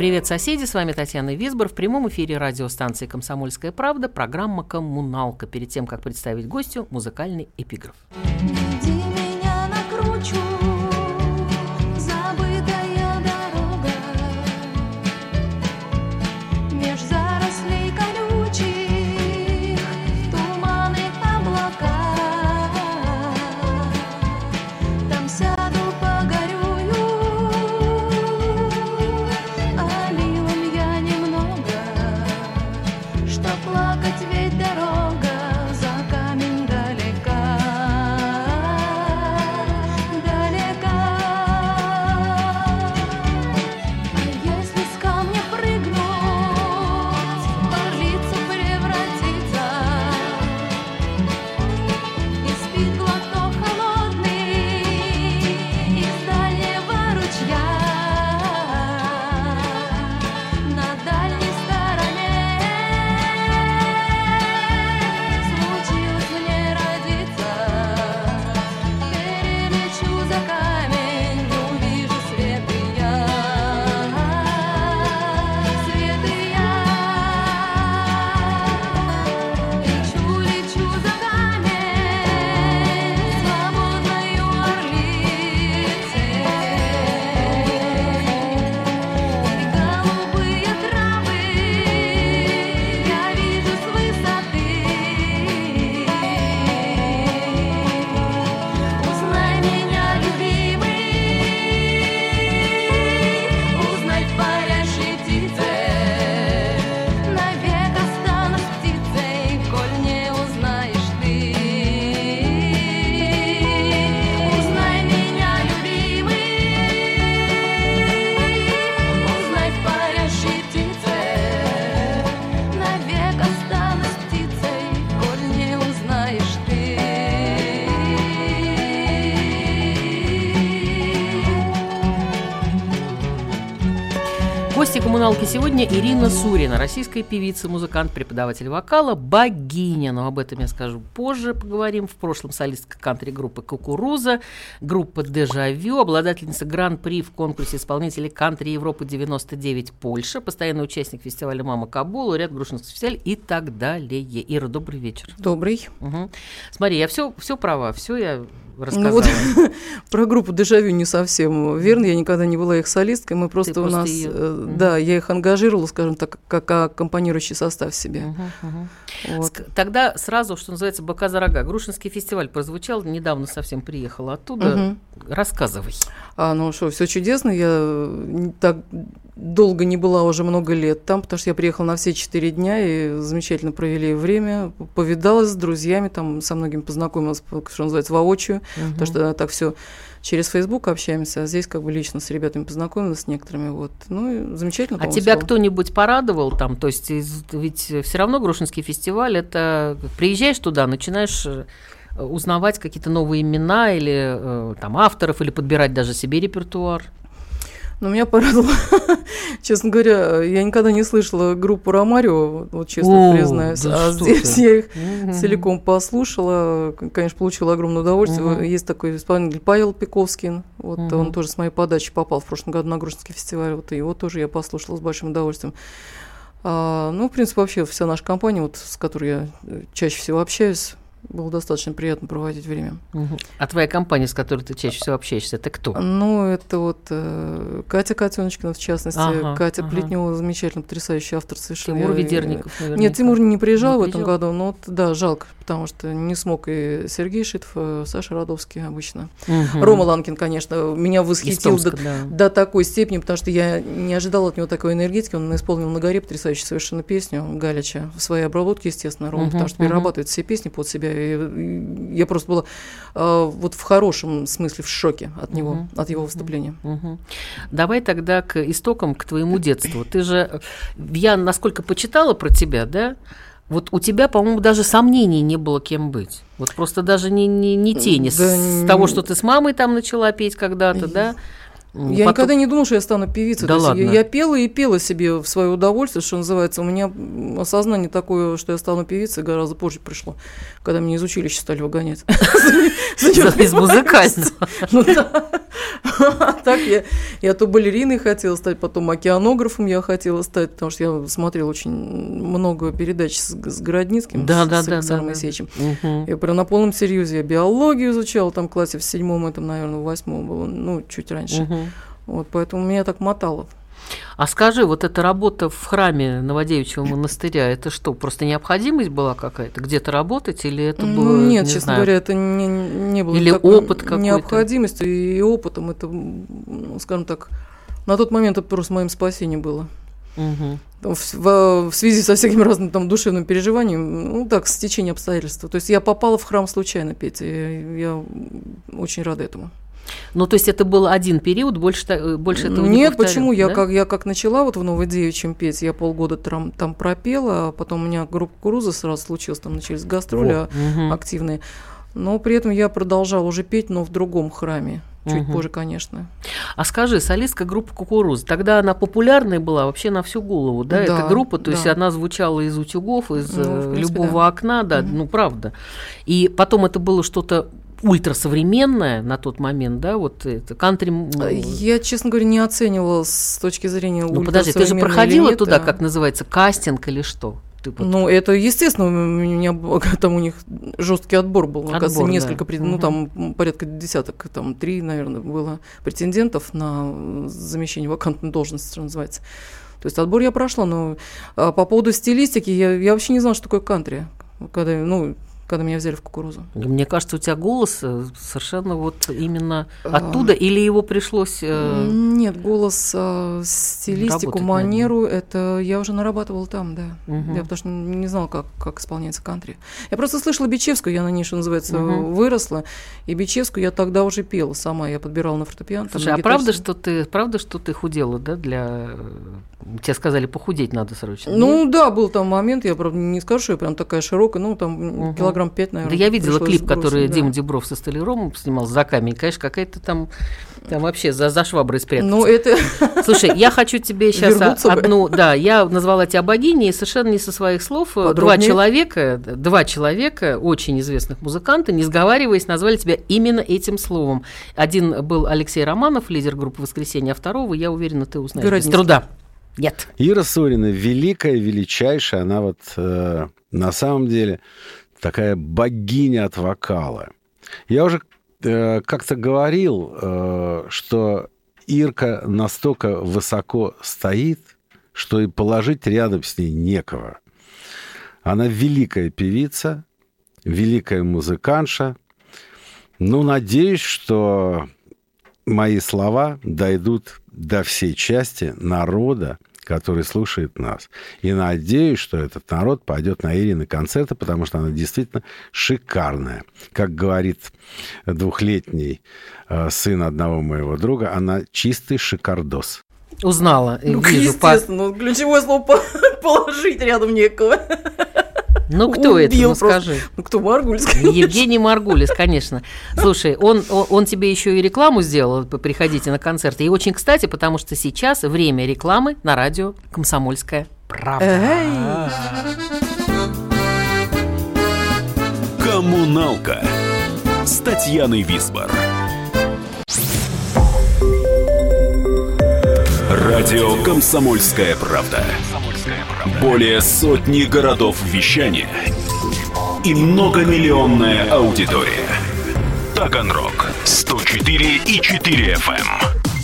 Привет, соседи! С вами Татьяна Висбор. В прямом эфире радиостанции «Комсомольская правда» программа «Коммуналка». Перед тем, как представить гостю, музыкальный эпиграф. Гости коммуналки сегодня Ирина Сурина, российская певица, музыкант, преподаватель вокала, богиня. Но об этом я скажу позже, поговорим. В прошлом солистка кантри-группы «Кукуруза», группа «Дежавю», обладательница гран-при в конкурсе исполнителей кантри Европы 99 Польша, постоянный участник фестиваля «Мама Кабул», лауреат Грушинского фестиваля и так далее. Ира, добрый вечер. Добрый. Мгм. Смотри, я все, все права, все я Ну рассказала. вот про группу Дежавю не совсем верно. Я никогда не была их солисткой. Мы просто у просто нас, её- э, да, я их ангажировала, скажем так, как аккомпанирующий состав себе. Вот. Тогда сразу, что называется, бока за рога. Грушинский фестиваль прозвучал, недавно совсем приехала оттуда. Рассказывай. А, ну что, все чудесно. Я так долго не была уже много лет там, потому что я приехала на все четыре дня и замечательно провели время. Повидалась с друзьями, там со многими познакомилась, что называется, воочию. Потому что так все через Facebook общаемся, а здесь как бы лично с ребятами познакомилась с некоторыми. Вот. Ну и замечательно. А тебя кто-нибудь порадовал там? То есть ведь все равно Грушинский фестиваль, это приезжаешь туда, начинаешь э, узнавать какие-то новые имена или э, там авторов, или подбирать даже себе репертуар. Но меня порадовало, честно говоря, я никогда не слышала группу Ромарио, вот честно О, признаюсь. да а здесь ты. я их Мгм. целиком послушала, конечно, получила огромное удовольствие. Мгм. Есть такой исполнитель Павел Пиковский, вот Мгм. он тоже с моей подачи попал в прошлом году на Грушинский фестиваль, вот его тоже я послушала с большим удовольствием. А, ну, в принципе, вообще вся наша компания, вот, с которой я э, чаще всего общаюсь, было достаточно приятно проводить время. А твоя компания, с которой ты чаще всего общаешься, это кто? Ну, это вот э, Катя Котеночкина, в частности. Ага, Катя ага. Плетнева, замечательный, потрясающий автор совершенно. Тимур Я- Ведерников, наверняка. Нет, Тимур не приезжал Не в этом году, но вот, да, жалко, потому что не смог и Сергей Шитов, э, Саша Радовский обычно. Мгм. Рома Ланкин, конечно, меня восхитил Томска, до, да. до такой степени, потому что я не ожидала от него такой энергетики. Он исполнил на горе потрясающую совершенно песню Галича в своей обработке, естественно, Рома, Мгм, потому что мгм. перерабатывает все песни под себя. И, и я просто была э, вот в хорошем смысле в шоке от него, Мгм, от его выступления. Мгм. Давай тогда к истокам, к твоему детству. Ты же, я насколько почитала про тебя, да, вот у тебя, по-моему, даже сомнений не было, кем быть. Вот просто даже не, не, не тени. Да с того, что ты с мамой там начала петь когда-то, да? Я потом- никогда не думала, что я стану певицей. Да ладно? Я, я пела и пела себе в свое удовольствие, что называется. У меня осознание такое, что я стану певицей, гораздо позже пришло, когда меня из училища стали выгонять. Из музыкального. Да. Так я, я то балериной хотела стать, потом океанографом я хотела стать, потому что я смотрела очень много передач с, с Городницким, Да, с, да, с да, Александром да, да. Моисеевичем. Мгм. Я прям на полном серьезе. Я биологию изучала, там в классе в седьмом, этом, наверное, в восьмом было, ну, чуть раньше. Мгм. Вот, поэтому меня так мотало. А скажи, вот эта работа в храме Новодевичьего монастыря, это что, просто необходимость была какая-то, где-то работать, или это было, нет, не честно знаю, говоря, это не, не было Или опыт какой-то? необходимости и опытом. Это, ну, скажем так, на тот момент это просто моим спасением было. Мгм. в, в- в связи со всякими разными там душевными переживаниями, ну так, с течением обстоятельств. То есть я попала в храм случайно петь, и я очень рада этому. Ну, то есть это был один период, больше, та- больше этого не Нет, почему? Я, да? как, я как начала вот в Новой Девичьем петь, я полгода там, там пропела, а потом у меня группа Кукуруза сразу случилась, там начались гастроли Мгм. активные. Но при этом я продолжала уже петь, но в другом храме. Чуть Мгм. позже, конечно. А скажи, солистка группы «Кукуруз», тогда она популярная была вообще на всю голову, да, Да, эта группа, то есть да. она звучала из утюгов, из Ну, э, принципе, любого да. окна, да, Мгм. ну правда. И потом это было что-то ультрасовременное на тот момент, да, вот это кантри. м, Я, честно говоря, не оценивала с точки зрения Ну подожди, ты же проходила туда, а- как называется, кастинг или что? Ты вот- Ну, это естественно, у меня там у них жесткий отбор был. Отбор, Оказывается, да. несколько, пред- ну Мгм. там порядка десяток, там три, наверное, было претендентов на замещение вакантной должности, что называется. То есть отбор я прошла, но а, по поводу стилистики я, я вообще не знала, что такое кантри, когда, ну, когда меня взяли в кукурузу. Мне кажется, у тебя голос э, совершенно вот именно А. оттуда, или его пришлось... э, Нет, голос, а, стилистику, манеру, это я уже нарабатывала там, да. Мгм. Я потому что не знала, как, как исполняется кантри. Я просто слышала Бичевскую, я на ней, что называется, Мгм. выросла. И Бичевскую я тогда уже пела сама, я подбирала на фортепиано. Слушай, а правда, что ты, правда, что ты худела, да, для... э, Тебе сказали, похудеть надо срочно. Ну да, был там момент, я правда не скажу, что я прям такая широкая, ну там Мгм. килограмм пять, наверное. Да я видела клип, который да. Дима Дебров со Столяром снимал за камень. Конечно, какая-то там, там вообще за, за шваброй спрятаться. Ну это... Слушай, я хочу тебе сейчас Вернуться бы. одну... Да, я назвала тебя богиней, и совершенно не со своих слов. Два Подробнее. человека, два человека, очень известных музыканта, не сговариваясь, назвали тебя именно этим словом. Один был Алексей Романов, лидер группы «Воскресенье», а второго, я уверена, ты узнаешь без Городницкий. труда. Нет. Ира Сурина великая, величайшая, она вот э, на самом деле такая богиня от вокала. Я уже э, как-то говорил, э, что Ирка настолько высоко стоит, что и положить рядом с ней некого. Она великая певица, великая музыкантша. Ну, надеюсь, что мои слова дойдут до всей части народа, который слушает нас. И надеюсь, что этот народ пойдет на Ирины концерты, потому что она действительно шикарная. Как говорит двухлетний э, сын одного моего друга, она чистый шикардос. Узнала. Ну, вижу по- естественно, ну, ключевое слово по- положить рядом некого. Ну, кто это? Ну, просто. скажи. Ну, кто Маргульский? Евгений Маргулис, конечно. Слушай, он, он, он тебе еще и рекламу сделал, приходите на концерты. И очень кстати, потому что сейчас время рекламы на радио «Комсомольская правда». Эй! Коммуналка с Татьяной Висбор. Радио «Комсомольская правда». Более сотни городов вещания и многомиллионная аудитория. Таганрог 104 и 4 FM,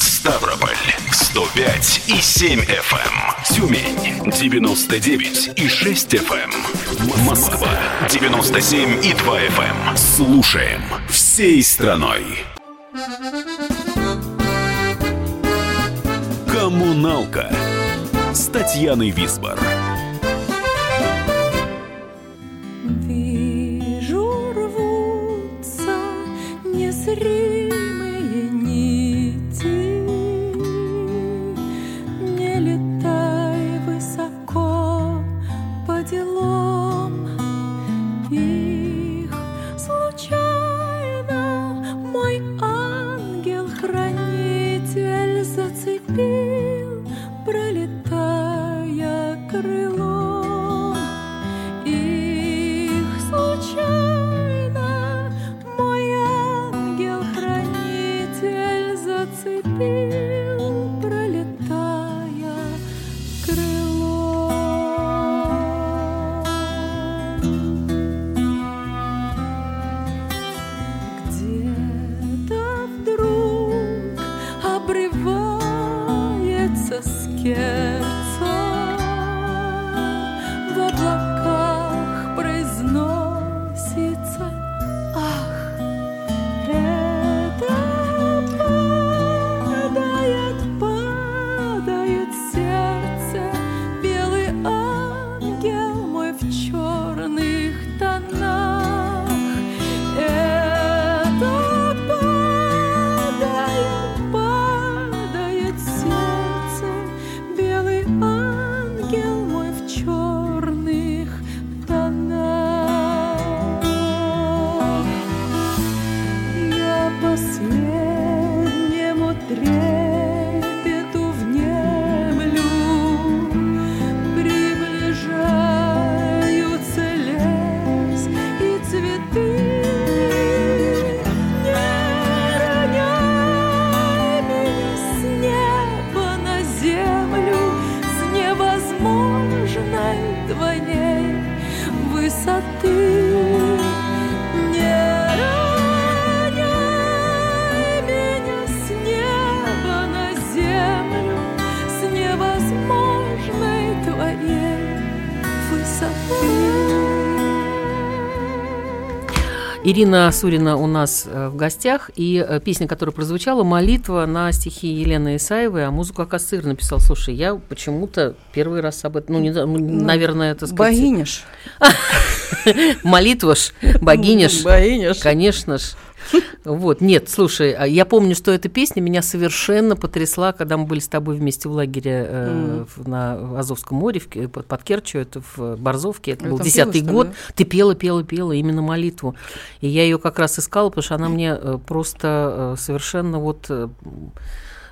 Ставрополь 105 и 7 FM. Тюмень 99 и 6 FM. Москва 97 и 2 FM. Слушаем всей страной. Коммуналка Татьяной Висбор. Ирина Сурина у нас э, в гостях, и э, песня, которая прозвучала, молитва на стихи Елены Исаевой, а музыку Акасыр написал. Слушай, я почему-то первый раз об этом, ну, не, знаю, ну, наверное, это сказать... Богиня ж. Молитва ж, Богиня ж. конечно ж. Вот, нет, слушай, а я помню, что эта песня меня совершенно потрясла, когда мы были с тобой вместе в лагере э, на Азовском море, в Ке- под, Керчью, это в Барзовке, это был десятый год. Ты пела, пела, пела именно молитву. И я ее как раз искала, потому что она мне э, просто э, совершенно вот...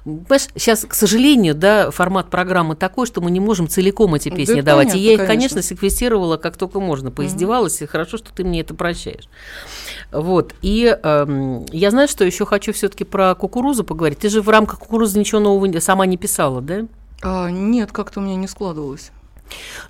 э, Понимаешь, сейчас, к сожалению, да, формат программы такой, что мы не можем целиком эти Да песни это давать. и понятно, я их, конечно. конечно, секвестировала как только можно, поиздевалась, и хорошо, что ты мне это прощаешь. Вот. И эм, я знаю, что еще хочу все-таки про кукурузу поговорить. Ты же в рамках кукурузы ничего нового сама не писала, да? А, нет, как-то у меня не складывалось.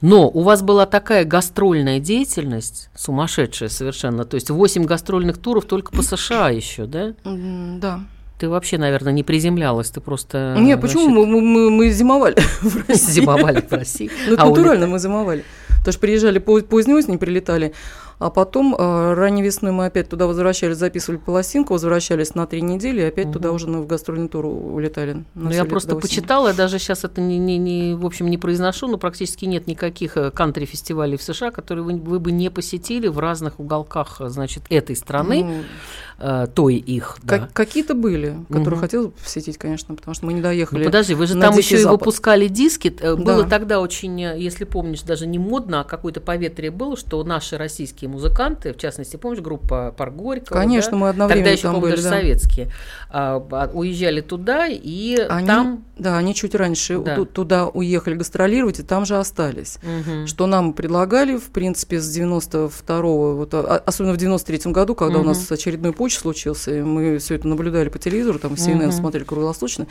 Но у вас была такая гастрольная деятельность, сумасшедшая совершенно, то есть 8 гастрольных туров только по США еще, да? Да. Ты вообще, наверное, не приземлялась, ты просто... Не, почему? Мы, мы- мы- зимовали в России. Зимовали в России. Ну, А натурально мы зимовали. Потому что приезжали по- поздней осенью, прилетали, а потом э, ранней весной мы опять туда возвращались, записывали пластинку, возвращались на три недели, и опять туда уже на- в гастрольный тур улетали. Ну, я просто почитала, я даже сейчас это не, не, не, в общем, не произношу, но практически нет никаких э, кантри-фестивалей в США, которые вы, вы бы не посетили в разных уголках, э, значит, этой страны, Ну, той их, да. как- Какие-то были, которые хотелось бы посетить, конечно, потому что мы не Ну, доехали. подожди, вы же там еще и выпускали диски. Было Да. тогда очень, если помнишь, даже не модно, а какое-то поветрие было, что наши российские музыканты, в частности, помнишь, группа Пар Горького, Конечно, да? мы одновременно Тогда еще, там по-моему, были, даже да. советские. а, а, уезжали туда, и Они, там... Да, они чуть раньше Да. ту- туда уехали гастролировать, и там же остались. Мгм. Что нам предлагали, в принципе, с 92-го, вот, а- особенно в 93-м году, когда Мгм. у нас очередной почт случился, и мы все это наблюдали по телевизору, там CNN Мгм. смотрели круглосуточно,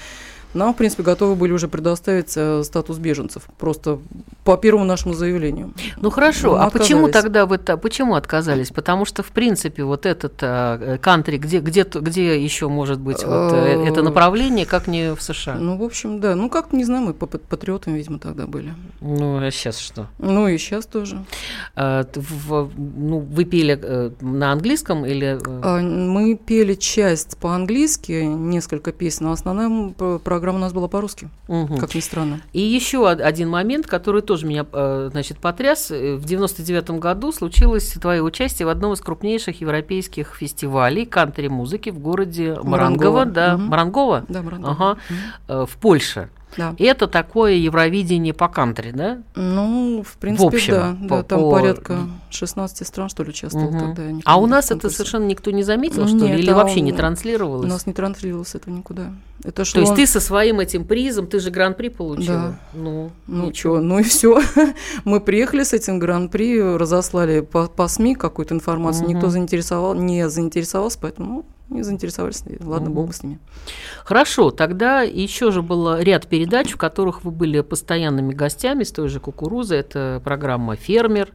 нам, в принципе, готовы были уже предоставить э, статус беженцев, просто по первому нашему заявлению. Ну хорошо, а почему тогда вы та- почему отказались? Потому что в принципе вот этот э, кантри, где где где еще может быть вот, э, это направление, как не в США? Ну, в общем, да. Ну, как не знаю, мы па- патриотами, видимо, тогда были. Ну а сейчас что? Ну, и сейчас тоже. Т- в- ну вы пели на английском или? А, Мы пели часть по-английски, несколько песен, а основная м, п- программа у нас была по-русски, мгм. как ни странно. И еще од- один момент, который тоже меня, э, значит, потряс. Э, В 99 году случилось твое участие в одном из крупнейших европейских фестивалей кантри-музыки в городе Марангово, Марангово, да, мгм. Марангово, Да, Брандон. ага, э, в Польше. Да. Это такое Евровидение по кантри, да? Ну, в принципе, общем, да. по- да там по- порядка 16 стран, что ли, участвовало Мгм. тогда. А у нас в это совершенно никто не заметил, что ли? Нет, Или а вообще не транслировалось? У нас не транслировалось этого никуда. Это То шло... есть ты со своим этим призом, ты же гран-при получила? Да. Ну, Ну ничего. ну и все. Мы приехали с этим гран-при, разослали по, по СМИ какую-то информацию. Никто Мгм. заинтересовал, не заинтересовался, поэтому не заинтересовались. Ладно, Мгм. бог бы с ними. Хорошо, тогда еще же был ряд передач, в которых вы были постоянными гостями с той же кукурузы. Это программа «Фермер»,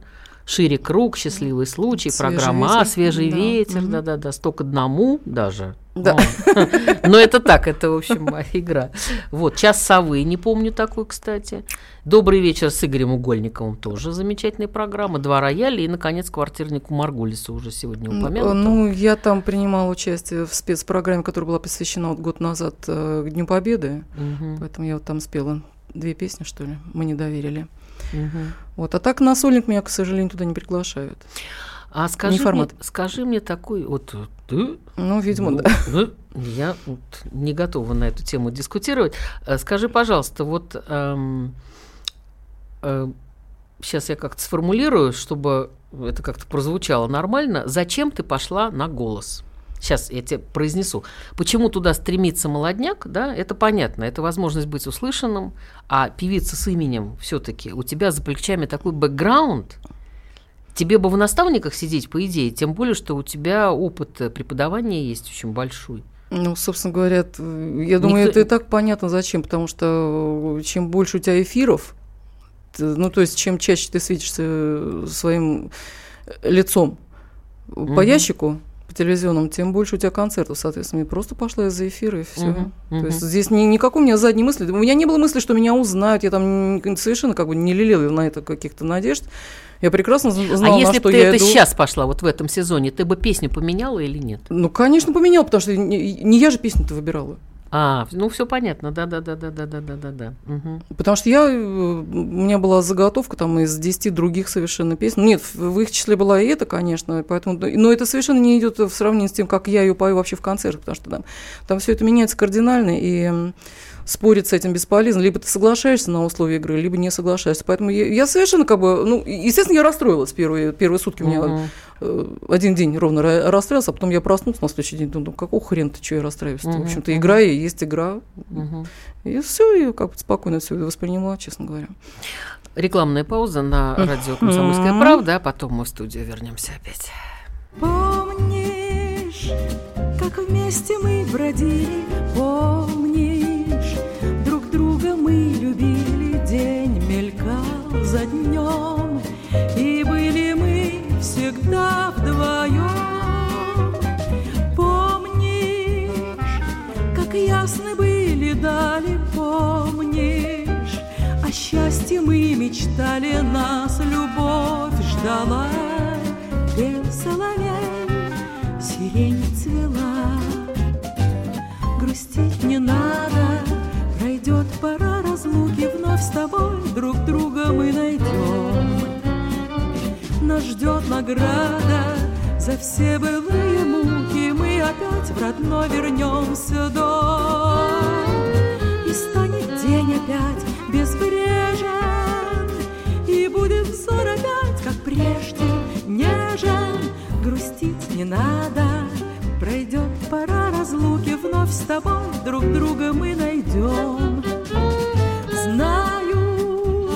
«Шире круг», «Счастливый случай», «Свежий программа ветер», «Свежий да, ветер», да-да-да, «Сто к одному» даже. Да. Но, это так, это, в общем, игра. Вот, «Час совы», не помню такой, кстати. «Добрый вечер» с Игорем Угольниковым, тоже замечательная программа. «Два рояля» и, наконец, «Квартирнику Маргулису» уже сегодня упомянуто. Ну, я там принимала участие в спецпрограмме, которая была посвящена вот год назад э, к Дню Победы. Мгм, Поэтому я вот там спела две песни, что ли, мы не доверили. Мгм. Вот. А так на сольник меня, к сожалению, туда не приглашают. А скажи мне, формат. скажи мне такой, вот э, ты, Ну, видимо, ну, да. ну, я вот не готова на эту тему дискутировать. Э, Скажи, пожалуйста, вот сейчас я как-то сформулирую, чтобы это как-то прозвучало нормально. Зачем ты пошла на голос? Сейчас я тебе произнесу. Почему туда стремится молодняк, да, это понятно. Это возможность быть услышанным, а певица с именем все-таки у тебя за плечами такой бэкграунд, Тебе бы в наставниках сидеть, по идее, тем более, что у тебя опыт преподавания есть очень большой. Ну, собственно говоря, я думаю, Никто- это и так понятно, зачем, потому что э, чем больше у тебя эфиров, ну, то есть, чем чаще ты светишься своим э, лицом по Мгм. ящику, по телевизионному, тем больше у тебя концертов, соответственно. И просто пошла из-за эфира, и все. Мгм, То мгм. есть здесь ни, никакой у меня задней мысли. У меня не было мысли, что меня узнают. Я там совершенно как бы не лелеяла на это каких-то надежд. Я прекрасно зн- знала, а если что бы ты я это иду. сейчас пошла, вот в этом сезоне, ты бы песню поменяла или нет? Ну, конечно, поменял, потому что не, не я же песню-то выбирала. А, ну все понятно, да, да, да, да, да, да, да, да, да. Мгм. Потому что я, э, у меня была заготовка там из 10 других совершенно песен. Нет, в их числе была и это, конечно, поэтому, но это совершенно не идет в сравнении с тем, как я ее пою вообще в концертах, потому что там, там все это меняется кардинально, и спорить с этим бесполезно. Либо ты соглашаешься на условия игры, либо не соглашаешься. Поэтому я, я совершенно как бы, ну, естественно, я расстроилась первые, первые сутки. У меня э, один день ровно ра- расстроился, а потом я проснулся на следующий день, думаю, какого хрена ты, что я расстраиваюсь В Мгм, общем-то, игра и есть игра. Мгм. И все, я как бы спокойно все восприняла, честно говоря. Рекламная пауза на радио «Комсомольская правда», а потом мы в студию вернемся опять. Помнишь, как вместе мы бродили, ясны были дали, помнишь, о счастье мы мечтали, нас любовь ждала, пел соловей, сирень цвела. Грустить не надо, пройдет пора разлуки, вновь с тобой друг друга мы найдем. Нас ждет награда за все былые муки, мы опять в родной вернемся дом. Опять безбрежен, И будет взор опять, как прежде, нежен. Грустить не надо, пройдет пора разлуки, Вновь с тобой друг друга мы найдем. Знаю,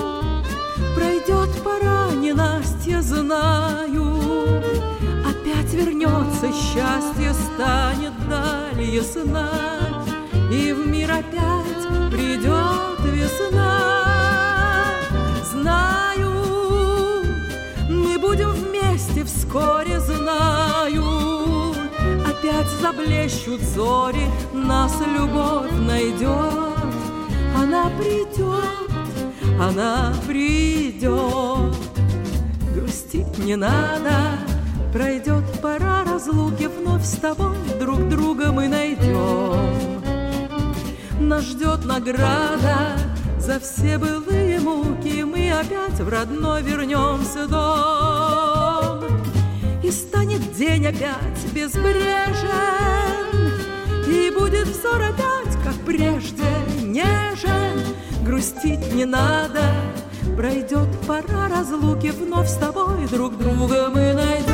пройдет пора ненастья, знаю, Опять вернется счастье, станет далее сна, И в мир опять придет весна. Знаю, мы будем вместе вскоре, знаю. Опять заблещут зори, нас любовь найдет. Она придет, она придет. Грустить не надо, пройдет пора разлуки, вновь с тобой друг друга мы найдем. Нас ждет награда за все былые муки, мы опять в родной вернемся дом. И станет день опять безбрежен, и будет взор опять, как прежде, нежен. Грустить не надо, пройдет пора разлуки, вновь с тобой друг друга мы найдем.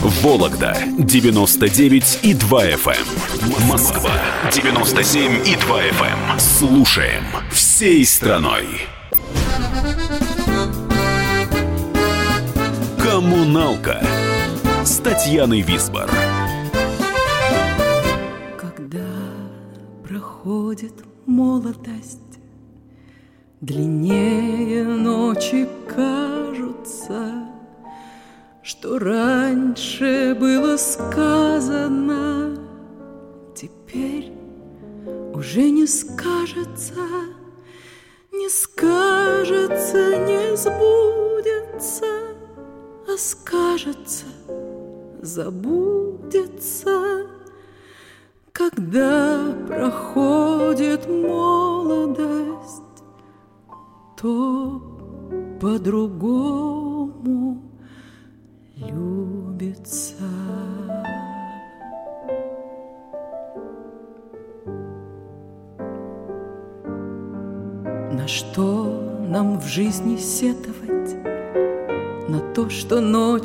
Вологда 99 и 2 FM. Москва 97 и 2 FM. Слушаем всей страной. Коммуналка с Татьяной Висбор.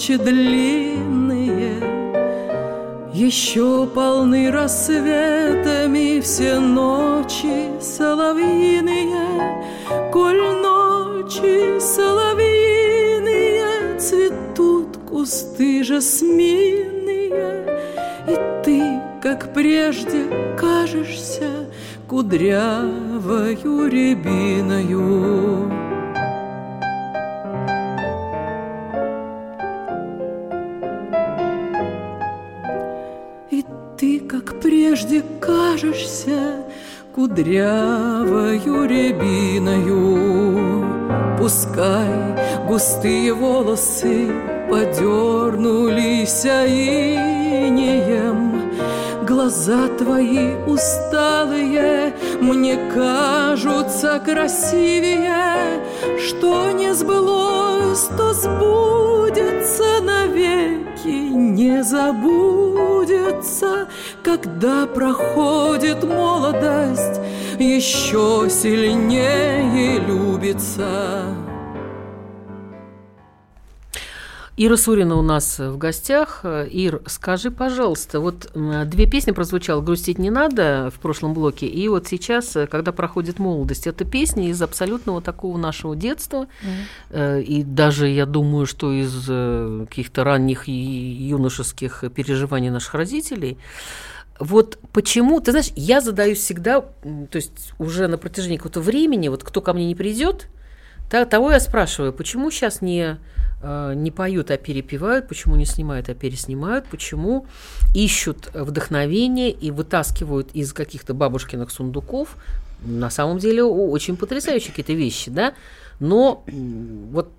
Ночи длинные — еще полны рассветами все ночи соловьиные, Коль ночи соловьиные цветут кусты жасминные, И ты, как прежде, кажешься кудрявою рябиною. Кажешься кудрявою рябиною. Пускай густые волосы подернулись инеем, Глаза твои усталые мне кажутся красивее, Что не сбылось, то сбудется навеки, не забудется, когда проходит молодость, еще сильнее любится. Ира Сурина у нас в гостях. Ир, скажи, пожалуйста, вот две песни прозвучало «Грустить не надо» в прошлом блоке, и вот сейчас, э, когда проходит молодость, это песни из абсолютного такого нашего детства, э, и даже, я думаю, что из э, каких-то ранних юношеских переживаний наших родителей. Вот почему, ты знаешь, я задаюсь всегда, то есть уже на протяжении какого-то времени, вот кто ко мне не придет, того я спрашиваю, почему сейчас не, э, не поют, а перепевают, почему не снимают, а переснимают, почему ищут вдохновение и вытаскивают из каких-то бабушкиных сундуков, на самом деле очень потрясающие какие-то вещи, да, но вот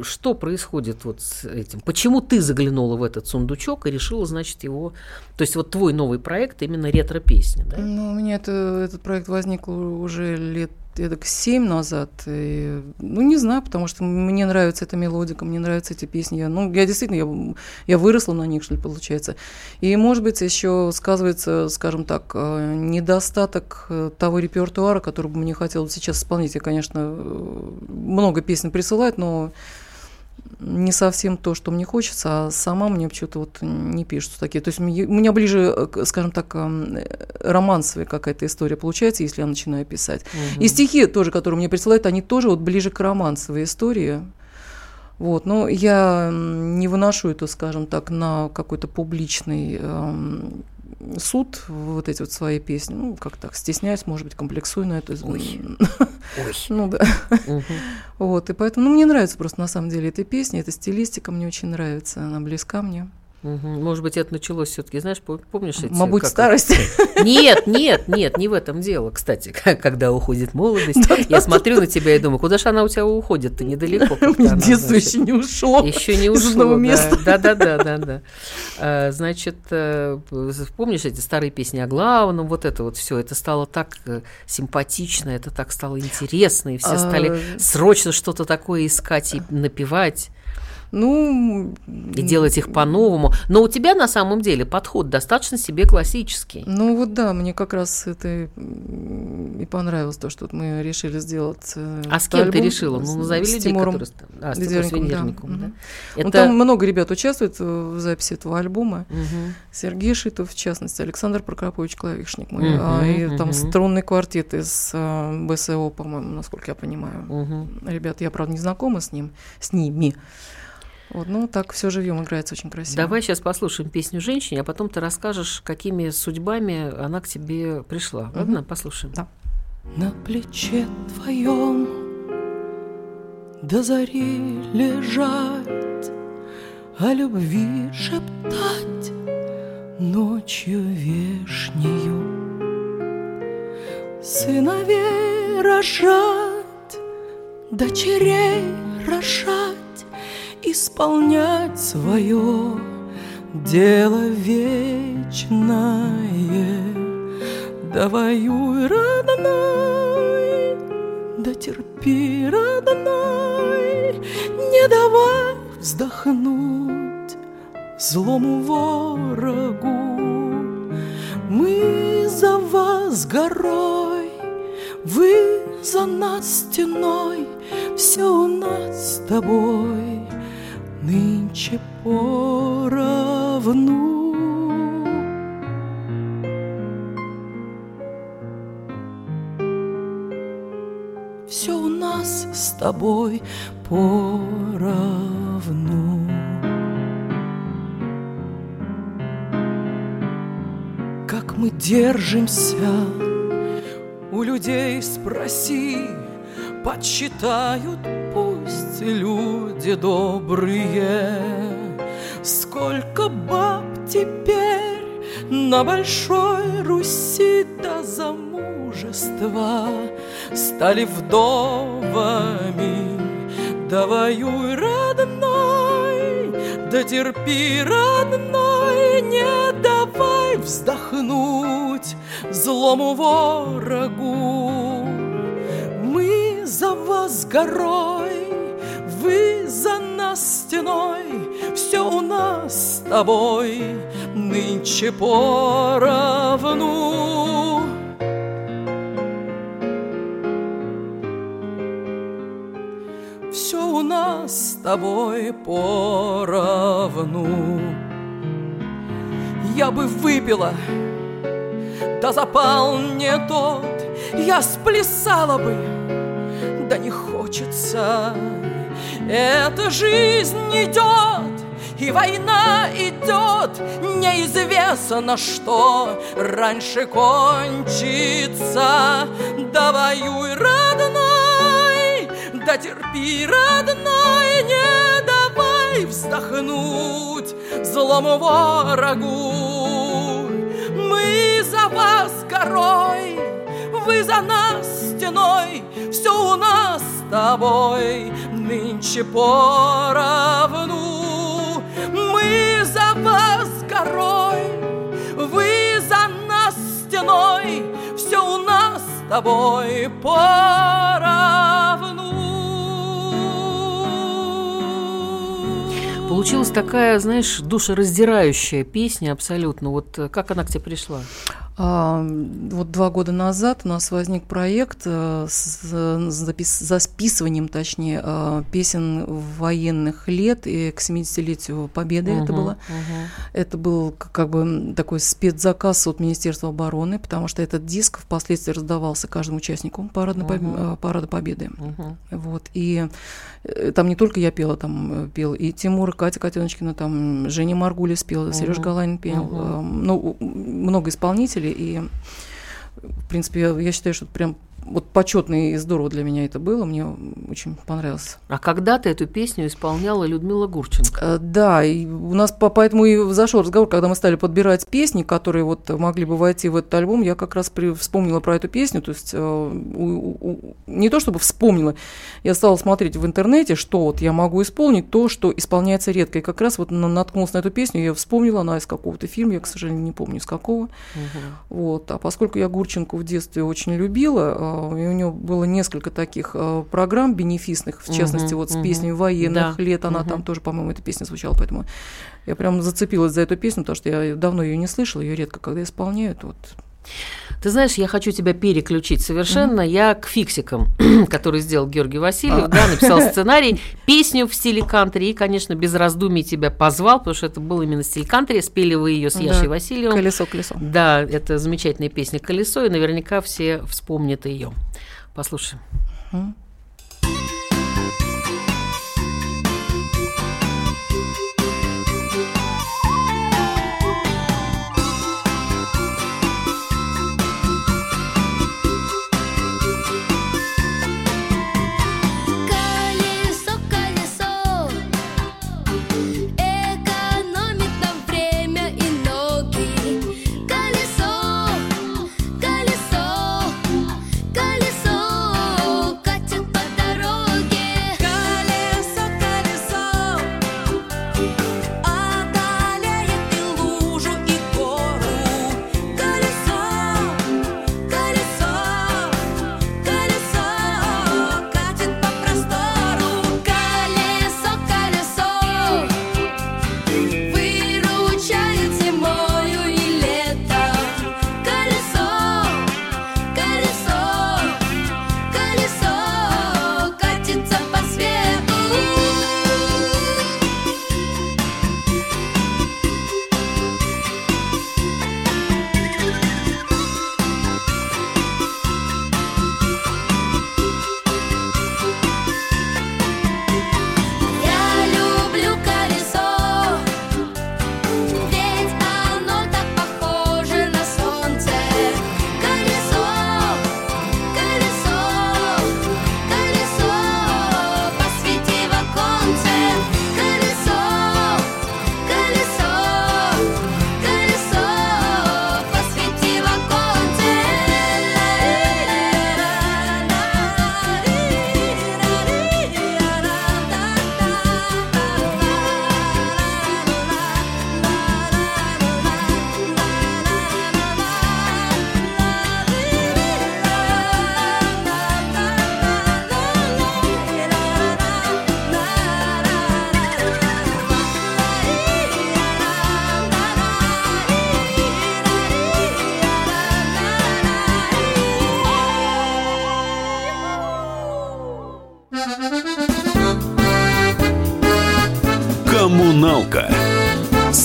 что происходит вот с этим? Почему ты заглянула в этот сундучок и решила, значит, его... То есть вот твой новый проект именно ретро-песня, да? Ну, у меня это, этот проект возник уже лет эдак семь назад. И, ну, не знаю, потому что мне нравится эта мелодика, мне нравятся эти песни. Я, ну, я действительно, я, я выросла на них, что ли, получается. И, может быть, еще сказывается, скажем так, э, недостаток э, того репертуара, который бы мне хотелось сейчас исполнить. Я, конечно, э, много песен присылать, но не совсем то, что мне хочется, а сама мне почему-то вот не пишутся такие. То есть у меня ближе, э, скажем так, эм, романсовая какая-то история получается, если я начинаю писать. И стихи тоже, которые мне присылают, они тоже вот ближе к романсовой истории. Вот, но я не выношу это, скажем так, на какой-то публичный эм, суд, вот эти вот свои песни. Ну, как так, стесняюсь, может быть, комплексую на это. Ну да. Вот, и поэтому, ну, мне нравится просто на самом деле эта песня, эта стилистика мне очень нравится, она близка мне. Может быть, это началось все-таки, знаешь, пом- помнишь эти... Мабуть, как- старость. Нет, нет, нет, не в этом дело, кстати. Когда уходит молодость, я смотрю на тебя и думаю, куда же она у тебя уходит? Ты недалеко. Детство еще не ушло. Еще не из ушло. одного да. места. Да, да, да, да, да. А, Значит, э, помнишь эти старые песни о главном, вот это вот все, это стало так э, симпатично, это так стало интересно, и все А, стали срочно что-то такое искать и напевать. Ну, и делать их по-новому. Но у тебя на самом деле подход достаточно себе классический. Ну вот да, мне как раз это и понравилось, то, что мы решили сделать. э, А с кем ты альбом решила? с- Ну, назови с людей, Тимуром которые... А, с Тимуром Ведерниковым, да. Да. Мгм. Это... Ну, там много ребят участвует в записи этого альбома. Мгм. Сергей Шитов, в частности, Александр Прокопович Клавишник мой, Мгм, а, и там мгм. струнный квартет из э, БСО, по-моему, насколько я понимаю. Мгм. Ребят, я, правда, не знакома с ним, с ними. Вот, ну, так все живьем играется очень красиво. Давай сейчас послушаем песню «Женщине», а потом ты расскажешь, какими судьбами она к тебе пришла. Ладно, послушаем. Да. На плече твоем до зари лежать, О любви шептать ночью вешнею. Сыновей рожать, дочерей рожать, Исполнять свое дело вечное. Да воюй, родной, да терпи, родной, Не давай вздохнуть злому ворогу. Мы за вас горой, вы за нас стеной, Все у нас с тобой нынче поровну. Все у нас с тобой поровну. Как мы держимся, у людей спроси, Подсчитают пусть люди добрые, Сколько баб теперь на Большой Руси до замужества Стали вдовами. Да воюй, родной, да терпи, родной, Не давай вздохнуть злому ворогу. Мы за вас горой, вы за нас стеной, Все у нас с тобой нынче поровну. Все у нас с тобой поровну. Я бы выпила, да запал не тот, я сплясала бы, да не хочется. Эта жизнь идет, и война идет, неизвестно что раньше кончится. Да воюй, родной, да терпи, родной, не давай вздохнуть злому ворогу. Мы за вас горой, вы за нас стеной, все у нас с тобой нынче поровну. Мы за вас горой, вы за нас стеной, все у нас с тобой поровну. Получилась такая, знаешь, душераздирающая песня абсолютно. Вот как она к тебе пришла? А, вот два года назад у нас возник проект э, с запис- записыванием, точнее, э, песен военных лет и к 70-летию Победы это Мгм, было. мгм. Это был как бы такой спецзаказ от Министерства обороны, потому что этот диск впоследствии раздавался каждому участнику поб- Мгм. э, парада Победы. Мгм. Вот, и там не только я пела, там пел и Тимур, и Катя Котеночкина, там Женя Маргулис пел, Сереж Мгм. Галанин пел, э, ну, много исполнителей, и, в принципе, я, я считаю, что прям вот почетно и здорово для меня это было, мне очень понравилось. А когда-то эту песню исполняла Людмила Гурченко. Э, Да, и у нас по- поэтому и зашел разговор, когда мы стали подбирать песни, которые вот могли бы войти в этот альбом, я как раз при- вспомнила про эту песню, то есть э, у- у- не то чтобы вспомнила, я стала смотреть в интернете, что вот я могу исполнить, то, что исполняется редко, и как раз вот на- наткнулась на эту песню, я вспомнила, она из какого-то фильма, я, к сожалению, не помню из какого, вот, а поскольку я Гурченко в детстве очень любила, э, и у нее было несколько таких э, программ бенефисных, в частности, вот с песней военных Да, лет, она мгм. там тоже, по-моему, эта песня звучала, поэтому я прям зацепилась за эту песню, потому что я давно ее не слышала, ее редко когда исполняют. Вот. Ты знаешь, я хочу тебя переключить совершенно. Я к фиксикам, который сделал Георгий Васильев, А. да, написал сценарий, песню в стиле кантри, и, конечно, без раздумий тебя позвал, потому что это был именно стиль кантри. Спели вы ее с Да. Яшей Васильевым. Колесо, колесо. Да, это замечательная песня «Колесо», и наверняка все вспомнят ее. Послушаем. Мгм.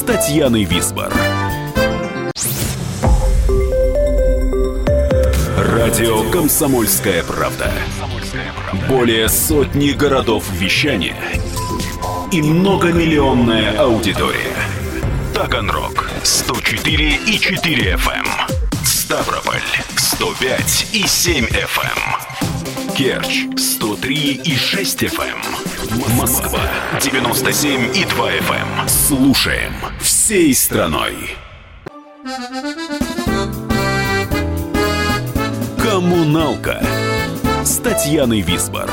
Татьяной Висбор. Радио «Комсомольская правда». Более сотни городов вещания и многомиллионная аудитория. Таганрог 104 и 4 FM. эм. Ставрополь 105 и 7 FM. Керчь 103 и 6 FM. Москва 97 и 2 FM. Слушаем всей страной. Коммуналка с Татьяной Висбор.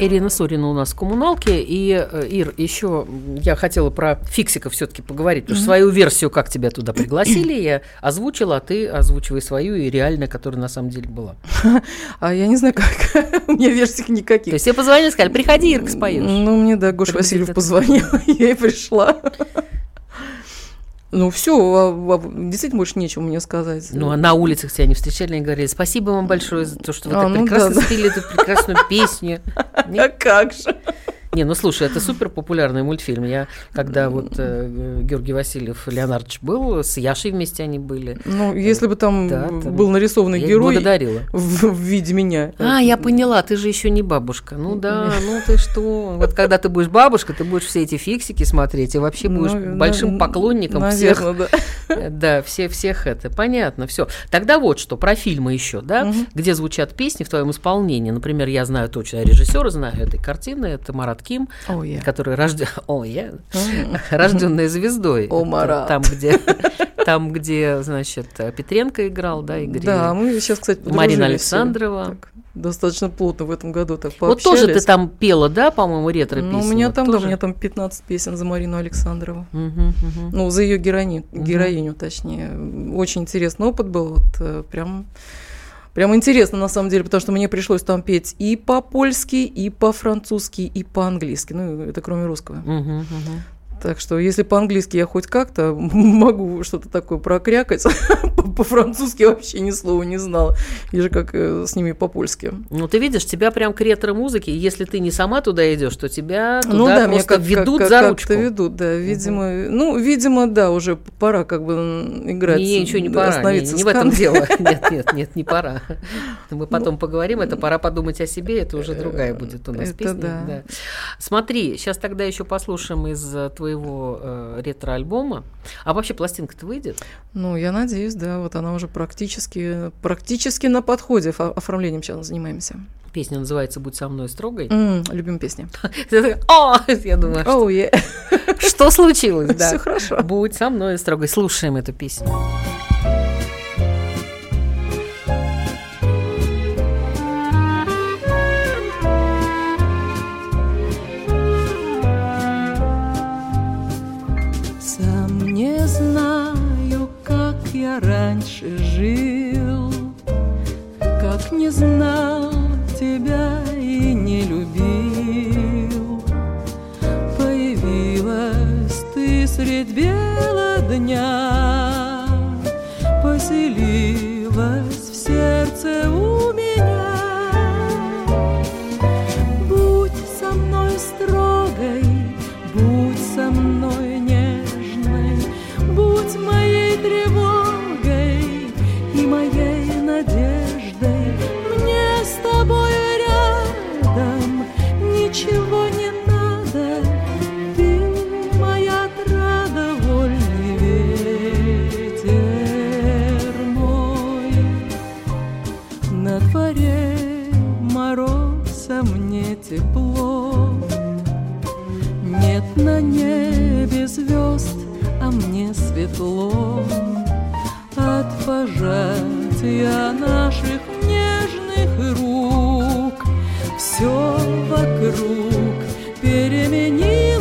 Ирина Сорина у нас в коммуналке. И, э, Ир, еще я хотела про фиксиков все-таки поговорить. Потому что свою версию, как тебя туда пригласили, я озвучила, а ты озвучивай свою и реальная, которая на самом деле была. А я не знаю, как. У меня версий То никаких. есть все позвонили и сказали, приходи, Ирка, споешь. Ну, мне, да, Гоша Васильев позвонил, я и пришла. Ну, все, действительно больше нечего мне сказать. Ну, а на улицах тебя не встречали и говорили, спасибо вам большое за то, что вы А, так ну прекрасно да, да. спели эту прекрасную песню. А как же? Не, ну слушай, это супер популярный мультфильм. Я, когда вот э, Георгий Васильев Леонардович был, с Яшей вместе они были. Ну, если бы там Да, там был нарисованный Я герой благодарила. в, в виде меня. А, я поняла, ты же еще не бабушка. Ну да, ну ты что? Вот когда ты будешь бабушка, ты будешь все эти фиксики смотреть и вообще будешь Ну, большим поклонником всех. наверно, да. Э, Да, все, всех это. Понятно, все. Тогда вот что, про фильмы еще, да, где звучат песни в твоем исполнении. Например, я знаю точно режиссера, знаю этой картины, это Марат Ким, О, я. который рожден... О, я... Рожденная звездой. Марат. Там, где, там, где, значит, Петренко играл, да, Игорь? Да, мы сейчас, кстати, Марина Александрова. так, достаточно плотно в этом году так Вот тоже ты пообщались. там пела, да, по-моему, ретро Ну, у меня там, да, у меня там 15 песен за Марину Александрову. Ну, за ее героиню, героиню, точнее. Очень интересный опыт был. Вот, э, прям, прям интересно, на самом деле, потому что мне пришлось там петь и по-польски, и по-французски, и по-английски. Ну, это кроме русского. Так что, если по-английски я хоть как-то могу что-то такое прокрякать, по- по-французски вообще ни слова не знала. И же как э, с ними по-польски. Ну, ты видишь, тебя прям к ретро-музыке, если ты не сама туда идешь, то тебя туда Ну да, меня просто как, ведут как- за ручку. как-то ведут, да, видимо, ну, видимо, да, уже пора как бы играть. Не, ничего не да, пора, не, остановиться не с в этом дело. Нет, нет, нет, не пора. Мы потом Ну, поговорим, это пора подумать о себе, это уже другая будет у нас это песня. да. Смотри, сейчас тогда еще послушаем из э, твоего э, ретро-альбома. А вообще пластинка-то выйдет? Ну, я надеюсь, да, вот она уже практически, практически на подходе, Фо- оформлением сейчас занимаемся. Песня называется «Будь со мной строгой». М, любим такая, О, я думаю, что, что случилось? Да. Всё хорошо. Будь со мной строгой. Слушаем эту песню. Раньше жил, Как не знал тебя и не любил. Появилась ты средь бела дня, Поселилась в сердце у а мне тепло. Нет на небе звезд, а мне светло. От пожатия наших нежных рук все вокруг переменилось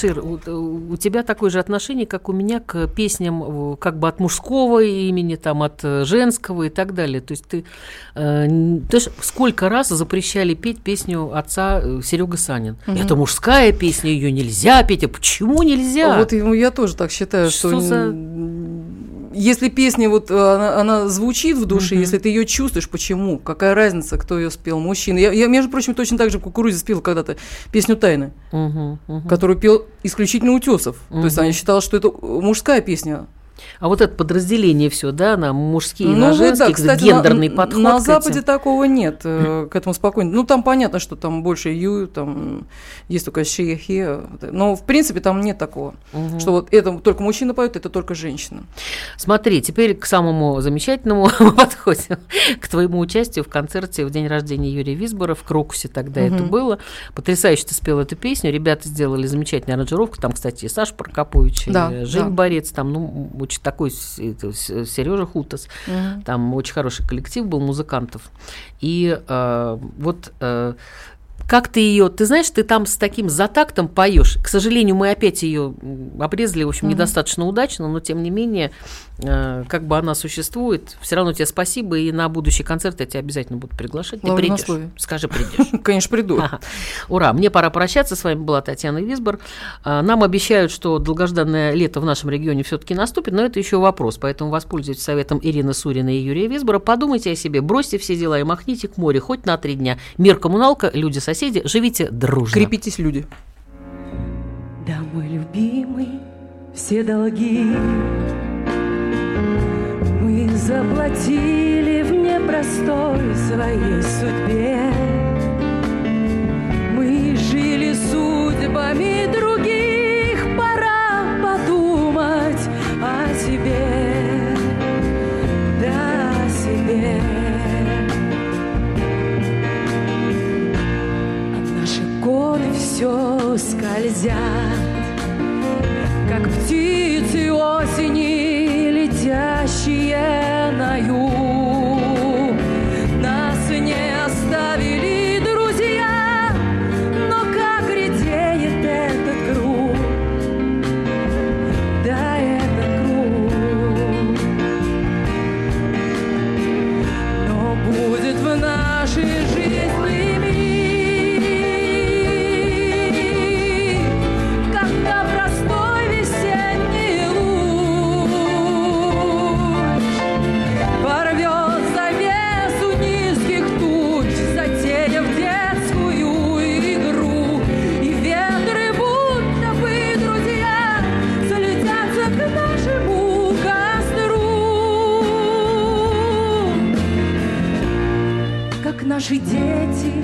Ты знаешь, Ир, у, у тебя такое же отношение, как у меня к песням э, как бы от мужского имени, там, от э, женского и так далее. То есть ты, э, ты ж сколько раз запрещали петь песню отца Серега Санин? Это мужская песня, ее нельзя петь. А почему нельзя? Вот я тоже так считаю, Что что, за- если песня вот э, она, она звучит в душе, Мгм. если ты ее чувствуешь, почему? Какая разница, кто ее спел? Мужчина. Я, я, между прочим, точно так же в кукурузе спел когда-то песню Тайны, мгм. которую пел исключительно Утесов. То есть она считала, что это мужская песня. А вот это подразделение все, да, на мужские и Ну, на женские, да, кстати, гендерный на, подход. на. Западе такого нет, э, к этому спокойно. Ну, там понятно, что там больше ю, там есть только she, he. Но, в принципе, там нет такого. Мгм. Что вот это только мужчина поет, это только женщина. Смотри, теперь к самому замечательному подходим, к твоему участию в концерте в день рождения Юрия Висбора в Крокусе тогда это Мгм. было. Потрясающе ты спел эту песню, ребята сделали замечательную аранжировку, там, кстати, и Саша Прокопович, и Да, Жень да. Борец, там, ну, очень такой Сережа Хутас, там очень хороший коллектив был музыкантов. И э, вот э, как ты ее, ты знаешь, ты там с таким затактом поешь. К сожалению, мы опять ее обрезали, в общем, Мгм. недостаточно удачно, но тем не менее, э, как бы она существует. Все равно тебе спасибо, и на будущий концерт я тебя обязательно буду приглашать. Ты Ладно, придешь. слове. Скажи, придешь. Конечно, приду. Ага. Ура, мне пора прощаться. С вами была Татьяна Висбор. А, Нам обещают, что долгожданное лето в нашем регионе все-таки наступит, но это еще вопрос. Поэтому воспользуйтесь советом Ирины Сурина и Юрия Висбора. Подумайте о себе, бросьте все дела и махните к морю хоть на три дня. Мир коммуналка, люди-соседи, живите дружно. Крепитесь, люди. Да, мой любимый, все долги мы заплатили в непростой своей судьбе. Мы жили судьбами других, годы все скользят, как птицы осени, летящие наши дети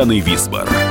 Татьяной Висбор.